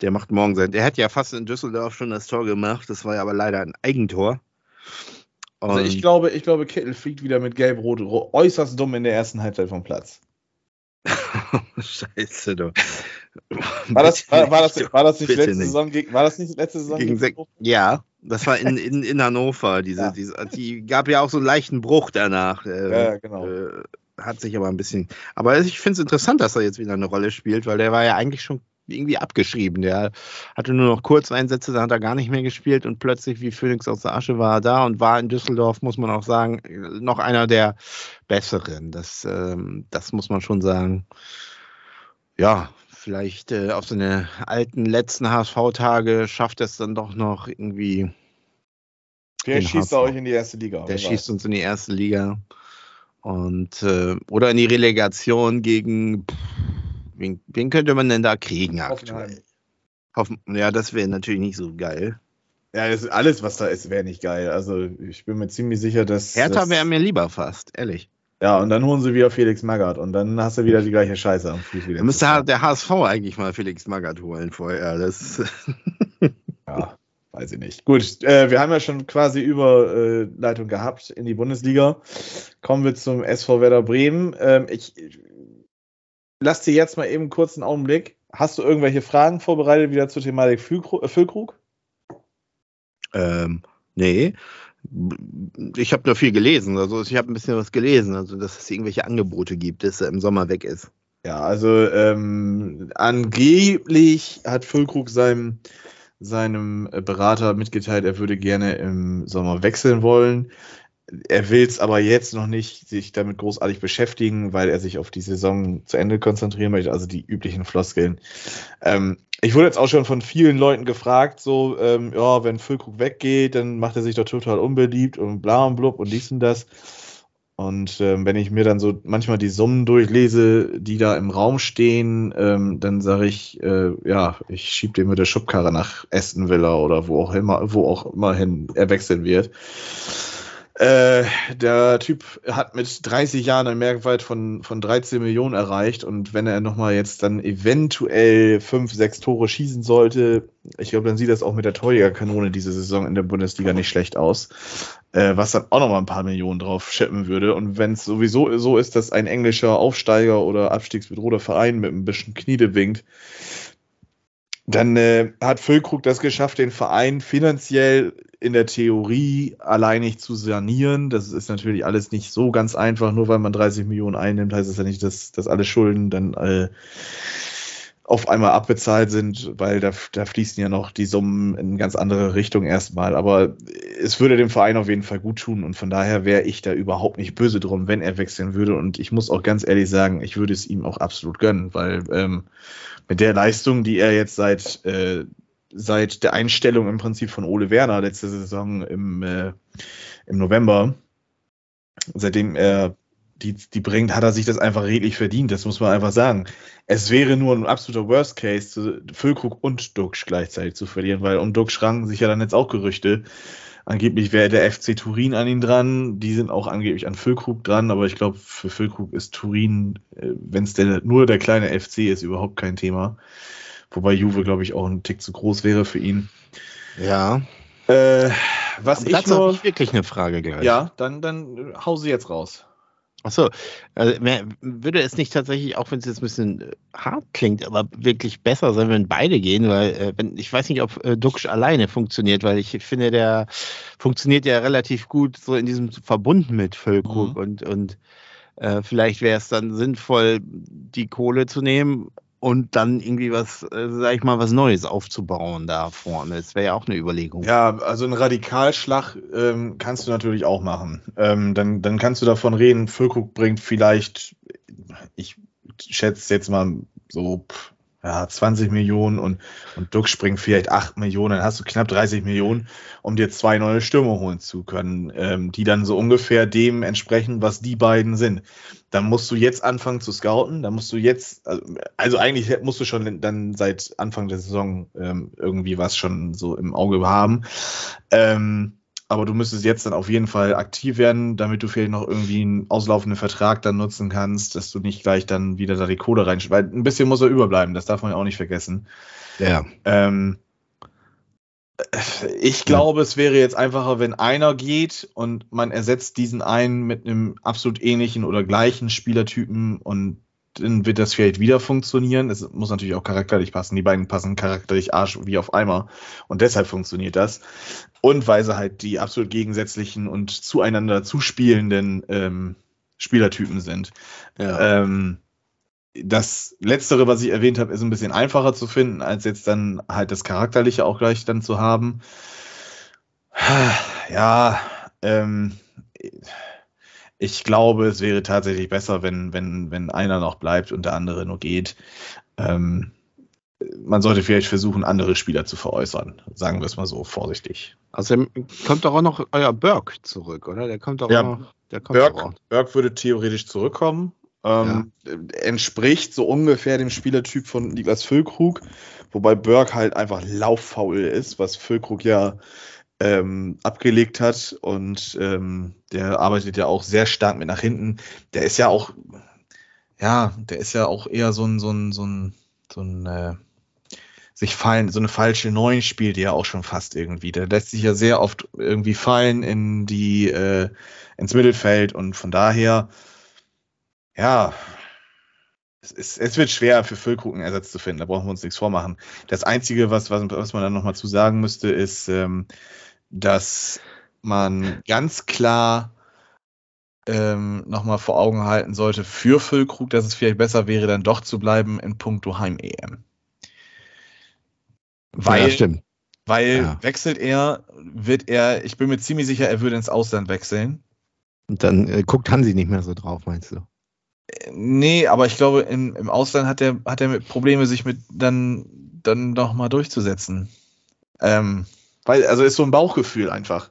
der macht morgen sein. Der hat ja fast in Düsseldorf schon das Tor gemacht, das war ja aber leider ein Eigentor. also ich glaube, ich glaube, Kittel fliegt wieder mit Gelb-Rot äußerst dumm in der ersten Halbzeit vom Platz. Scheiße, du. War das, war, war das, war das nicht letzte nicht. Saison gegen, war das nicht letzte Saison gegen, gegen Ja, das war in, in, in Hannover. Diese, ja. diese, die gab ja auch so einen leichten Bruch danach. Äh, ja, genau. Äh, hat sich aber ein bisschen. Aber ich finde es interessant, dass er jetzt wieder eine Rolle spielt, weil der war ja eigentlich schon irgendwie abgeschrieben. Der hatte nur noch Kurzeinsätze, da hat er gar nicht mehr gespielt und plötzlich wie Phoenix aus der Asche war er da und war in Düsseldorf, muss man auch sagen, noch einer der besseren. Das, ähm, das muss man schon sagen. Ja, vielleicht äh, auf seine alten letzten HSV-Tage schafft er es dann doch noch irgendwie. Der schießt HSV. euch in die erste Liga. Der schießt uns in die erste Liga. Und äh, oder in die Relegation gegen pff, Wen, wen könnte man denn da kriegen aktuell? Hoffen, ja, das wäre natürlich nicht so geil. Ja, alles, was da ist, wäre nicht geil. Also ich bin mir ziemlich sicher, dass. Hertha wäre mir lieber fast, ehrlich. Ja, und dann holen sie wieder Felix Magath und dann hast du wieder die gleiche Scheiße am Fuß wieder. Da müsste der HSV eigentlich mal Felix Magath holen vorher. Das ja, weiß ich nicht. Gut, äh, wir haben ja schon quasi Überleitung äh, gehabt in die Bundesliga. Kommen wir zum SV Werder Bremen. Ähm, ich, lass dir jetzt mal eben kurz einen Augenblick. Hast du irgendwelche Fragen vorbereitet wieder zur Thematik äh, Füllkrug? Ähm, nee. Ich habe nur viel gelesen. Also ich habe ein bisschen was gelesen, also dass es irgendwelche Angebote gibt, dass er im Sommer weg ist. Ja, also ähm, angeblich hat Füllkrug seinem, seinem Berater mitgeteilt, er würde gerne im Sommer wechseln wollen er will es aber jetzt noch nicht sich damit großartig beschäftigen, weil er sich auf die Saison zu Ende konzentrieren möchte, also die üblichen Floskeln. Ähm, ich wurde jetzt auch schon von vielen Leuten gefragt, so, ähm, ja, wenn Füllkrug weggeht, dann macht er sich doch total unbeliebt und bla und blub und dies und das. Und ähm, wenn ich mir dann so manchmal die Summen durchlese, die da im Raum stehen, ähm, dann sage ich, äh, ja, ich schieb den mit der Schubkarre nach Aston Villa oder wo auch immer, wo auch immer er wechseln wird. Äh, der Typ hat mit 30 Jahren ein Merkwert von, von 13 Millionen erreicht und wenn er nochmal jetzt dann eventuell 5, 6 Tore schießen sollte, ich glaube, dann sieht das auch mit der Torjägerkanone diese Saison in der Bundesliga nicht schlecht aus, äh, was dann auch nochmal ein paar Millionen drauf schippen würde. Und wenn es sowieso so ist, dass ein englischer Aufsteiger oder abstiegsbedrohter Verein mit ein bisschen Knie winkt, dann äh, hat Füllkrug das geschafft, den Verein finanziell in der Theorie alleinig zu sanieren. Das ist natürlich alles nicht so ganz einfach. Nur weil man 30 Millionen einnimmt, heißt es ja nicht, dass, dass alle Schulden dann äh, auf einmal abbezahlt sind, weil da, da fließen ja noch die Summen in ganz andere Richtung erstmal. Aber es würde dem Verein auf jeden Fall gut tun und von daher wäre ich da überhaupt nicht böse drum, wenn er wechseln würde. Und ich muss auch ganz ehrlich sagen, ich würde es ihm auch absolut gönnen, weil ähm, mit der Leistung, die er jetzt seit, äh, seit der Einstellung im Prinzip von Ole Werner letzte Saison im, äh, im November, seitdem er die, die bringt, hat er sich das einfach redlich verdient. Das muss man einfach sagen. Es wäre nur ein absoluter Worst Case, Füllkrug und Duxch gleichzeitig zu verlieren, weil um Duxch ranken sich ja dann jetzt auch Gerüchte. Angeblich wäre der FC Turin an ihn dran. Die sind auch angeblich an Füllkrug dran, aber ich glaube, für Füllkrug ist Turin, äh, wenn es nur der kleine FC ist, überhaupt kein Thema. Wobei Juve, glaube ich, auch ein Tick zu groß wäre für ihn. Ja. Äh, was Aber ich dazu nur. ich wirklich eine Frage gleich. Ja, dann, dann hau sie jetzt raus. Achso, also, würde es nicht tatsächlich, auch wenn es jetzt ein bisschen äh, hart klingt, aber wirklich besser sein, wenn beide gehen, weil äh, wenn, ich weiß nicht, ob äh, Duxch alleine funktioniert, weil ich finde, der funktioniert ja relativ gut so in diesem Verbund mit Füllkrug Mhm. und, und äh, vielleicht wäre es dann sinnvoll, die Kohle zu nehmen und dann irgendwie was, äh, sag ich mal, was Neues aufzubauen da vorne. Das wäre ja auch eine Überlegung. Ja, also einen Radikalschlag ähm, kannst du natürlich auch machen. Ähm, dann, dann kannst du davon reden, Füllkrug bringt vielleicht, ich schätze jetzt mal so ja, 20 Millionen und, und Duck springt vielleicht 8 Millionen, dann hast du knapp 30 Millionen, um dir zwei neue Stürmer holen zu können, ähm, die dann so ungefähr dem entsprechen, was die beiden sind. Dann musst du jetzt anfangen zu scouten, dann musst du jetzt, also, also eigentlich musst du schon dann seit Anfang der Saison ähm, irgendwie was schon so im Auge haben. Ähm, aber du müsstest jetzt dann auf jeden Fall aktiv werden, damit du vielleicht noch irgendwie einen auslaufenden Vertrag dann nutzen kannst, dass du nicht gleich dann wieder da die Kohle rein, weil ein bisschen muss er überbleiben, das darf man ja auch nicht vergessen. Ja. Ähm, ich glaube, es wäre jetzt einfacher, wenn einer geht und man ersetzt diesen einen mit einem absolut ähnlichen oder gleichen Spielertypen und dann wird das vielleicht wieder funktionieren. Es muss natürlich auch charakterlich passen. Die beiden passen charakterlich Arsch wie auf Eimer und deshalb funktioniert das. Und weil sie halt die absolut gegensätzlichen und zueinander zuspielenden ähm, Spielertypen sind. ja. Ähm, das Letztere, was ich erwähnt habe, ist ein bisschen einfacher zu finden, als jetzt dann halt das Charakterliche auch gleich dann zu haben. Ja, ähm, ich glaube, es wäre tatsächlich besser, wenn, wenn, wenn einer noch bleibt und der andere nur geht. Ähm, man sollte vielleicht versuchen, andere Spieler zu veräußern. Sagen wir es mal so vorsichtig. Außerdem kommt doch auch noch euer Burke zurück, oder? Der kommt doch Ja, auch noch. Der kommt doch auch. Burke, Burke würde theoretisch zurückkommen. Ähm, Entspricht so ungefähr dem Spielertyp von Niklas Füllkrug, wobei Burke halt einfach lauffaul ist, was Füllkrug ja ähm, abgelegt hat und ähm, der arbeitet ja auch sehr stark mit nach hinten. Der ist ja auch, ja, der ist ja auch eher so ein, so ein, so ein, so ein äh, sich fallen, so eine falsche Neun spielt ja auch schon fast irgendwie. Der lässt sich ja sehr oft irgendwie fallen in die, äh, ins Mittelfeld und von daher, ja, es, ist, es wird schwer für Füllkrug einen Ersatz zu finden, da brauchen wir uns nichts vormachen. Das Einzige, was, was, was man dann nochmal zu sagen müsste, ist, ähm, dass man ganz klar ähm, nochmal vor Augen halten sollte für Füllkrug, dass es vielleicht besser wäre, dann doch zu bleiben in puncto Heim-EM. Weil, ja, stimmt. weil Ja. wechselt er, wird er, ich bin mir ziemlich sicher, er würde ins Ausland wechseln. Und dann äh, guckt Hansi nicht mehr so drauf, meinst du? Nee, aber ich glaube, im, im Ausland hat er, hat er Probleme, sich mit dann, dann noch mal durchzusetzen. Ähm, weil, also ist so ein Bauchgefühl einfach.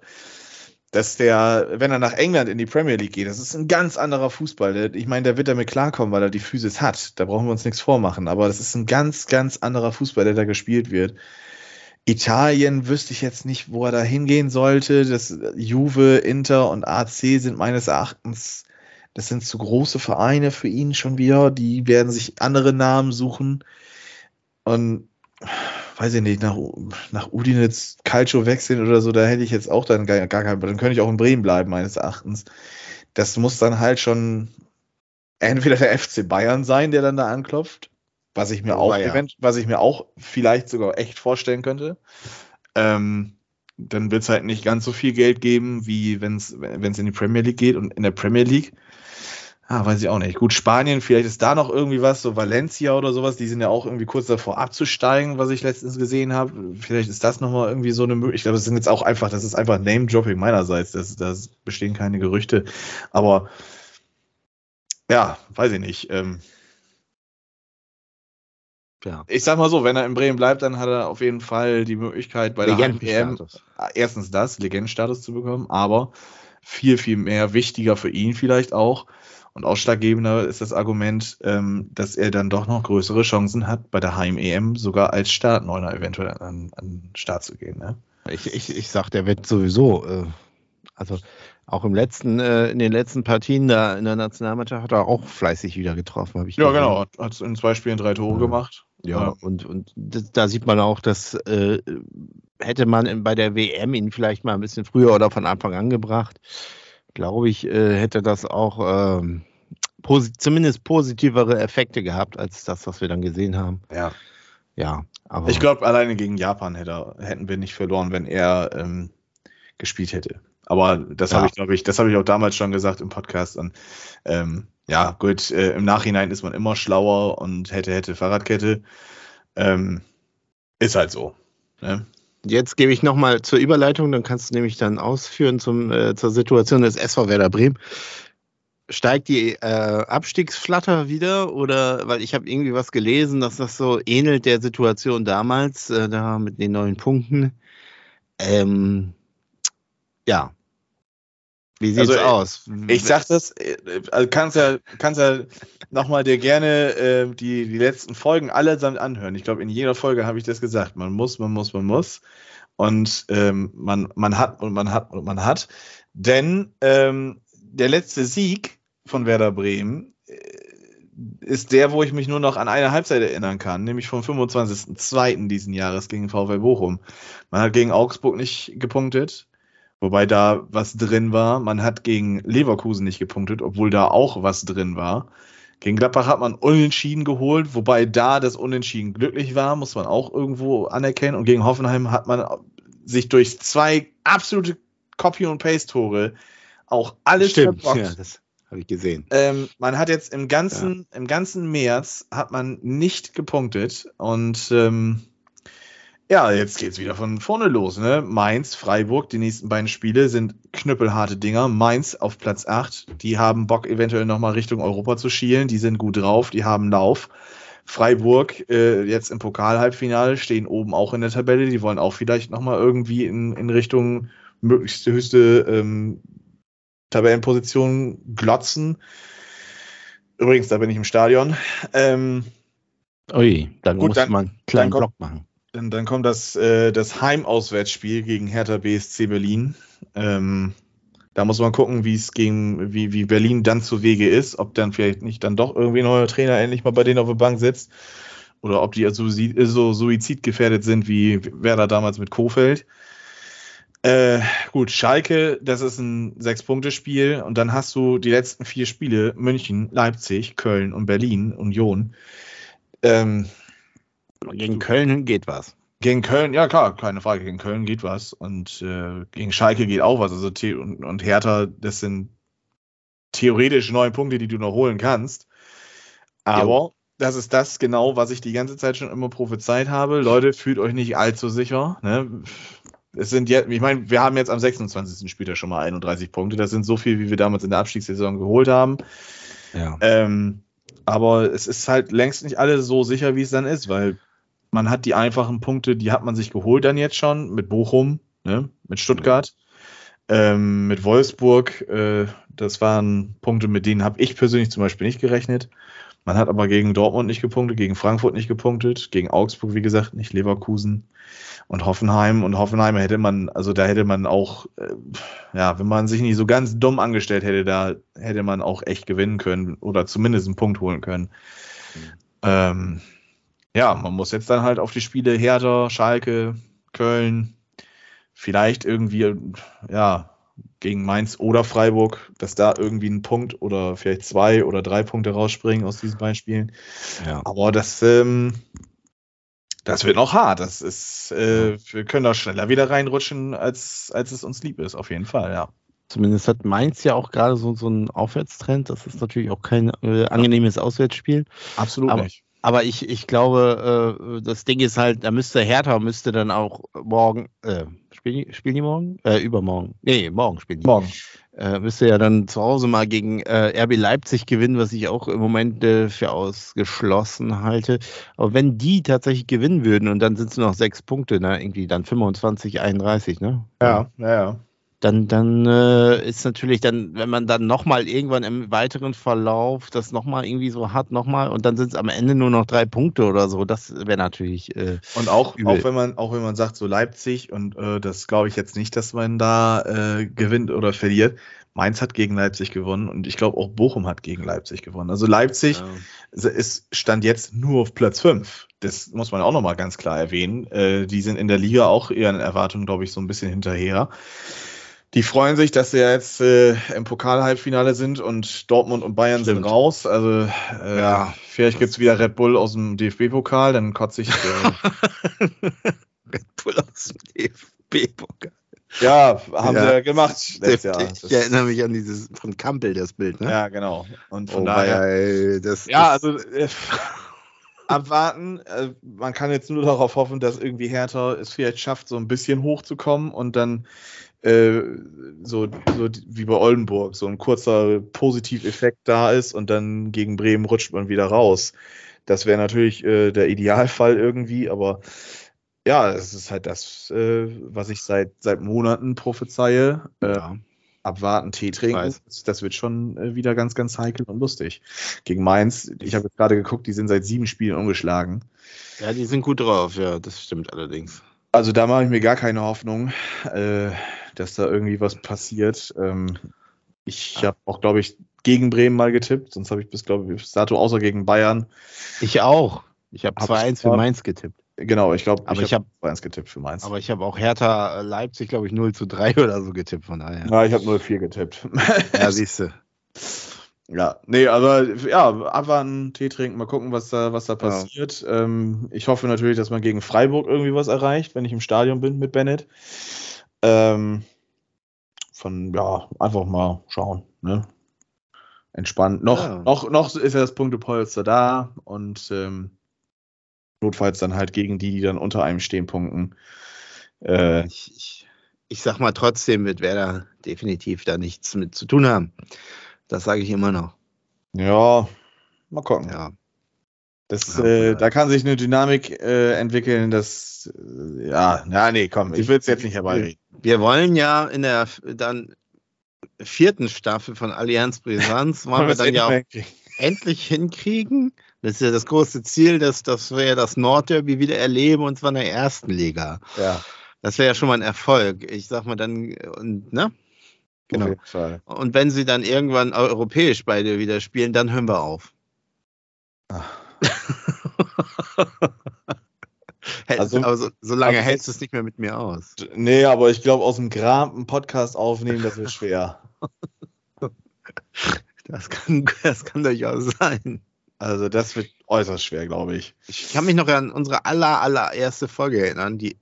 Dass der, wenn er nach England in die Premier League geht, das ist ein ganz anderer Fußball. Ich meine, der wird damit klarkommen, weil er die Physis hat. Da brauchen wir uns nichts vormachen. Aber das ist ein ganz, ganz anderer Fußball, der da gespielt wird. Italien wüsste ich jetzt nicht, wo er da hingehen sollte. Das Juve, Inter und AC sind meines Erachtens das sind zu große Vereine für ihn schon wieder. Die werden sich andere Namen suchen. Und weiß ich nicht, nach, nach Udinez Calcio wechseln oder so, da hätte ich jetzt auch dann gar, gar keinen, dann könnte ich auch in Bremen bleiben, meines Erachtens. Das muss dann halt schon entweder der FC Bayern sein, der dann da anklopft, was ich mir Oh, auch, ja. was ich mir auch vielleicht sogar echt vorstellen könnte. Ähm, dann wird es halt nicht ganz so viel Geld geben, wie wenn es in die Premier League geht. Und in der Premier League, ah, weiß ich auch nicht. Gut, Spanien, vielleicht ist da noch irgendwie was, so Valencia oder sowas, die sind ja auch irgendwie kurz davor abzusteigen, was ich letztens gesehen habe. Vielleicht ist das nochmal irgendwie so eine Möglichkeit. Ich glaube, das sind jetzt auch einfach, das ist einfach Name-Dropping meinerseits. Das, das bestehen keine Gerüchte. Aber ja, weiß ich nicht. Ähm, Ja. ich sag mal so, wenn er in Bremen bleibt, dann hat er auf jeden Fall die Möglichkeit bei der Legendenstatus. erstens das, Legendenstatus zu bekommen, aber viel, viel mehr wichtiger für ihn vielleicht auch und ausschlaggebender ist das Argument, ähm, dass er dann doch noch größere Chancen hat, bei der Heim-EM sogar als Startneuner eventuell an, an den Start zu gehen. Ne? Ich, ich, ich sag, der wird sowieso, äh, also auch im letzten, äh, in den letzten Partien da in der Nationalmannschaft hat er auch fleißig wieder getroffen, habe ich Ja, gesehen. genau. Hat in zwei Spielen drei Tore ja. gemacht. Ja, ja, und, und da sieht man auch, dass äh, hätte man bei der WM ihn vielleicht mal ein bisschen früher oder von Anfang an gebracht, glaube ich, äh, hätte das auch ähm, posi zumindest positivere Effekte gehabt als das, was wir dann gesehen haben. Ja. Ja, aber. Ich glaube, alleine gegen Japan hätte, hätten wir nicht verloren, wenn er ähm, gespielt hätte. Aber das ja. habe ich, glaube ich, das habe ich auch damals schon gesagt im Podcast. Und ähm, ja, gut, äh, im Nachhinein ist man immer schlauer und hätte, hätte Fahrradkette. Ähm, ist halt so. Ne? Jetzt gebe ich nochmal zur Überleitung, dann kannst du nämlich dann ausführen zum, äh, zur Situation des SV Werder Bremen. Steigt die äh, Abstiegsflatter wieder oder weil ich habe irgendwie was gelesen, dass das so ähnelt der Situation damals, äh, da mit den neuen Punkten. Ähm, ja. Wie sieht's also, aus? Ich sag das, äh, also kannst ja, kannst ja nochmal dir gerne äh, die, die letzten Folgen allesamt anhören. Ich glaube, in jeder Folge habe ich das gesagt. Man muss, man muss, man muss. Und ähm, man, man hat und man hat und man hat. Denn ähm, der letzte Sieg von Werder Bremen äh, ist der, wo ich mich nur noch an eine Halbzeit erinnern kann, nämlich vom 25.02. diesen Jahres gegen VfL Bochum. Man hat gegen Augsburg nicht gepunktet, Wobei da was drin war. Man hat gegen Leverkusen nicht gepunktet, obwohl da auch was drin war. Gegen Gladbach hat man Unentschieden geholt, wobei da das Unentschieden glücklich war, muss man auch irgendwo anerkennen. Und gegen Hoffenheim hat man sich durch zwei absolute Copy- und Paste-Tore auch alles Stimmt, verbockt. ja, das habe ich gesehen. Ähm, man hat jetzt im ganzen, ja. im ganzen März hat man nicht gepunktet und ähm, ja, jetzt geht's wieder von vorne los. Ne? Mainz, Freiburg, die nächsten beiden Spiele sind knüppelharte Dinger. Mainz auf Platz 8, die haben Bock, eventuell nochmal Richtung Europa zu schielen. Die sind gut drauf, die haben Lauf. Freiburg äh, jetzt im Pokalhalbfinale stehen oben auch in der Tabelle. Die wollen auch vielleicht nochmal irgendwie in, in Richtung möglichst höchste ähm, Tabellenposition glotzen. Übrigens, da bin ich im Stadion. Ähm, Ui, dann gut, muss dann, man einen kleinen Block machen. Dann, dann kommt das, äh, das Heimauswärtsspiel gegen Hertha BSC Berlin. Ähm, da muss man gucken, wie es gegen, wie, wie Berlin dann zu Wege ist, ob dann vielleicht nicht dann doch irgendwie ein neuer Trainer endlich mal bei denen auf der Bank sitzt. Oder ob die so, so suizidgefährdet sind wie Werder damals mit Kofeld. Äh, gut, Schalke, das ist ein Sechs-Punkte-Spiel und dann hast du die letzten vier Spiele: München, Leipzig, Köln und Berlin, Union. Ähm, gegen Köln geht was. Gegen Köln, ja klar, keine Frage, gegen Köln geht was. Und äh, gegen Schalke geht auch was. Also und, und Hertha, das sind theoretisch neun Punkte, die du noch holen kannst. Aber jo. das ist das genau, was ich die ganze Zeit schon immer prophezeit habe. Leute, fühlt euch nicht allzu sicher. Ne? Es sind jetzt, ich meine, wir haben jetzt am 26. Spieltag schon mal 31 Punkte. Das sind so viel, wie wir damals in der Abstiegssaison geholt haben. Ja. Ähm, aber es ist halt längst nicht alles so sicher, wie es dann ist, weil man hat die einfachen Punkte, die hat man sich geholt dann jetzt schon mit Bochum, ne, mit Stuttgart, ähm, mit Wolfsburg. Äh, das waren Punkte, mit denen habe ich persönlich zum Beispiel nicht gerechnet. Man hat aber gegen Dortmund nicht gepunktet, gegen Frankfurt nicht gepunktet, gegen Augsburg, wie gesagt, nicht Leverkusen und Hoffenheim. Und Hoffenheim hätte man, also da hätte man auch, äh, ja, wenn man sich nicht so ganz dumm angestellt hätte, da hätte man auch echt gewinnen können oder zumindest einen Punkt holen können. Mhm. Ähm, ja, man muss jetzt dann halt auf die Spiele Hertha, Schalke, Köln, vielleicht irgendwie, ja, gegen Mainz oder Freiburg, dass da irgendwie ein Punkt oder vielleicht zwei oder drei Punkte rausspringen aus diesen beiden Spielen. Ja. Aber das, ähm, das wird noch hart. Das ist, äh, wir können da schneller wieder reinrutschen, als, als es uns lieb ist, auf jeden Fall, ja. Zumindest hat Mainz ja auch gerade so, so einen Aufwärtstrend. Das ist natürlich auch kein äh, angenehmes Auswärtsspiel. Absolut aber, nicht. Aber ich, ich glaube, äh, das Ding ist halt, da müsste Hertha müsste dann auch morgen, äh, spielen, spielen die morgen? Äh, übermorgen. Nee, morgen spielen die. Morgen. Äh, müsste ja dann zu Hause mal gegen äh, RB Leipzig gewinnen, was ich auch im Moment äh, für ausgeschlossen halte. Aber wenn die tatsächlich gewinnen würden und dann sind es noch sechs Punkte, ne, irgendwie dann 25, 31, ne? Ja, ja, ja. Dann, dann äh, ist natürlich dann, wenn man dann nochmal irgendwann im weiteren Verlauf das nochmal irgendwie so hat, nochmal und dann sind es am Ende nur noch drei Punkte oder so, das wäre natürlich. Äh, und auch, auch wenn man, auch wenn man sagt, so Leipzig, und äh, das glaube ich jetzt nicht, dass man da äh, gewinnt oder verliert. Mainz hat gegen Leipzig gewonnen und ich glaube auch Bochum hat gegen Leipzig gewonnen. Also Leipzig ja. ist, stand jetzt nur auf Platz 5. Das muss man auch nochmal ganz klar erwähnen. Äh, die sind in der Liga auch ihren Erwartungen, glaube ich, so ein bisschen hinterher. Die freuen sich, dass sie jetzt äh, im Pokal-Halbfinale sind und Dortmund und Bayern Stimmt. sind raus. Also äh, ja, vielleicht gibt es wieder Red Bull aus dem DFB-Pokal, dann kotze ich. Äh, Red Bull aus dem DFB-Pokal. Ja, haben ja. sie ja gemacht. Ich, ich erinnere mich an dieses von Kampel, das Bild, ne? Ja, genau. Und von oh, daher. Ey, das, ja, also äh, abwarten. Äh, man kann jetzt nur darauf hoffen, dass irgendwie Hertha es vielleicht schafft, so ein bisschen hochzukommen und dann äh, so, so wie bei Oldenburg, so ein kurzer Positiveffekt da ist und dann gegen Bremen rutscht man wieder raus. Das wäre natürlich äh, der Idealfall irgendwie, aber ja, es ist halt das, äh, was ich seit, seit Monaten prophezeie. Äh, ja. Abwarten, Tee trinken. Das, wird schon äh, wieder ganz, ganz heikel und lustig. Gegen Mainz, ich habe jetzt gerade geguckt, die sind seit sieben Spielen ungeschlagen. Ja, die sind gut drauf, ja, das stimmt allerdings. Also da mache ich mir gar keine Hoffnung. Äh, dass da irgendwie was passiert. Ähm, ich ja. habe auch, glaube ich, gegen Bremen mal getippt, sonst habe ich bis, glaube ich, bis dato außer gegen Bayern. Ich auch. Ich habe 2-1 für Mainz getippt. Genau, ich glaube, ich habe hab 2-1 getippt für Mainz. Aber ich habe auch Hertha Leipzig, glaube ich, 0 zu 3 oder so getippt, von daher. Ja, ich habe 0-4 getippt. ja, siehst du. Ja, nee, aber ja, abwarten, Tee trinken, mal gucken, was da, was da passiert. Ja. Ähm, ich hoffe natürlich, dass man gegen Freiburg irgendwie was erreicht, wenn ich im Stadion bin mit Bennett. Ähm, von, ja, einfach mal schauen. Ne? Entspannt. Noch, ja. noch, noch ist ja das Punktepolster da und ähm, notfalls dann halt gegen die, die dann unter einem stehen, punkten. Äh, ich, ich, ich sag mal trotzdem, wird Werder definitiv da nichts mit zu tun haben. Das sage ich immer noch. Ja, mal gucken. Ja. Das, ja, äh, da kann sich eine Dynamik äh, entwickeln, das, äh, ja, ja, nee, komm, ich will es jetzt nicht herbeireden. Wir wollen ja in der dann vierten Staffel von Allianz Brisanz, wollen wir dann ja auch endlich hinkriegen. Das ist ja das große Ziel, dass, dass wir ja das Nordderby wieder erleben und zwar in der ersten Liga. Ja. Das wäre ja schon mal ein Erfolg. Ich sag mal dann, und, ne? Genau. Und wenn sie dann irgendwann europäisch beide wieder spielen, dann hören wir auf. Ach. also, aber so, so lange also, hältst du es nicht mehr mit mir aus. Nee, aber ich glaube, aus dem Grab einen Podcast aufnehmen, das wird schwer. das, kann, das kann durchaus sein. Also, das wird äußerst schwer, glaube ich. Ich kann mich noch an unsere aller, allererste Folge erinnern, die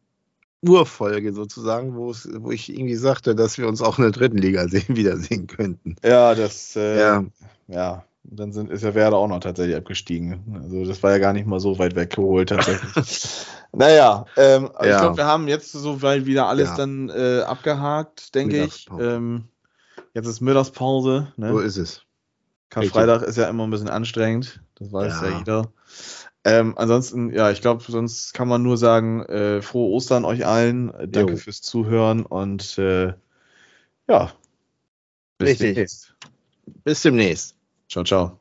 Urfolge sozusagen, wo ich irgendwie sagte, dass wir uns auch in der dritten Liga sehen, wiedersehen könnten. Ja, das, äh, ja. ja. Dann sind, ist ja Werder auch noch tatsächlich abgestiegen. Also das war ja gar nicht mal so weit weggeholt tatsächlich. naja, ähm, ja. ich glaube, wir haben jetzt so weit wieder alles ja. dann äh, abgehakt, denke ich. Ähm, jetzt ist Mittagspause. Ne? So ist es. Karfreitag ist ja immer ein bisschen anstrengend. Das weiß ja, ja jeder. Ähm, ansonsten, ja, ich glaube, sonst kann man nur sagen, äh, frohe Ostern euch allen. Danke jo. fürs Zuhören und äh, ja, bis Richtig. demnächst. Bis demnächst. Ciao, ciao.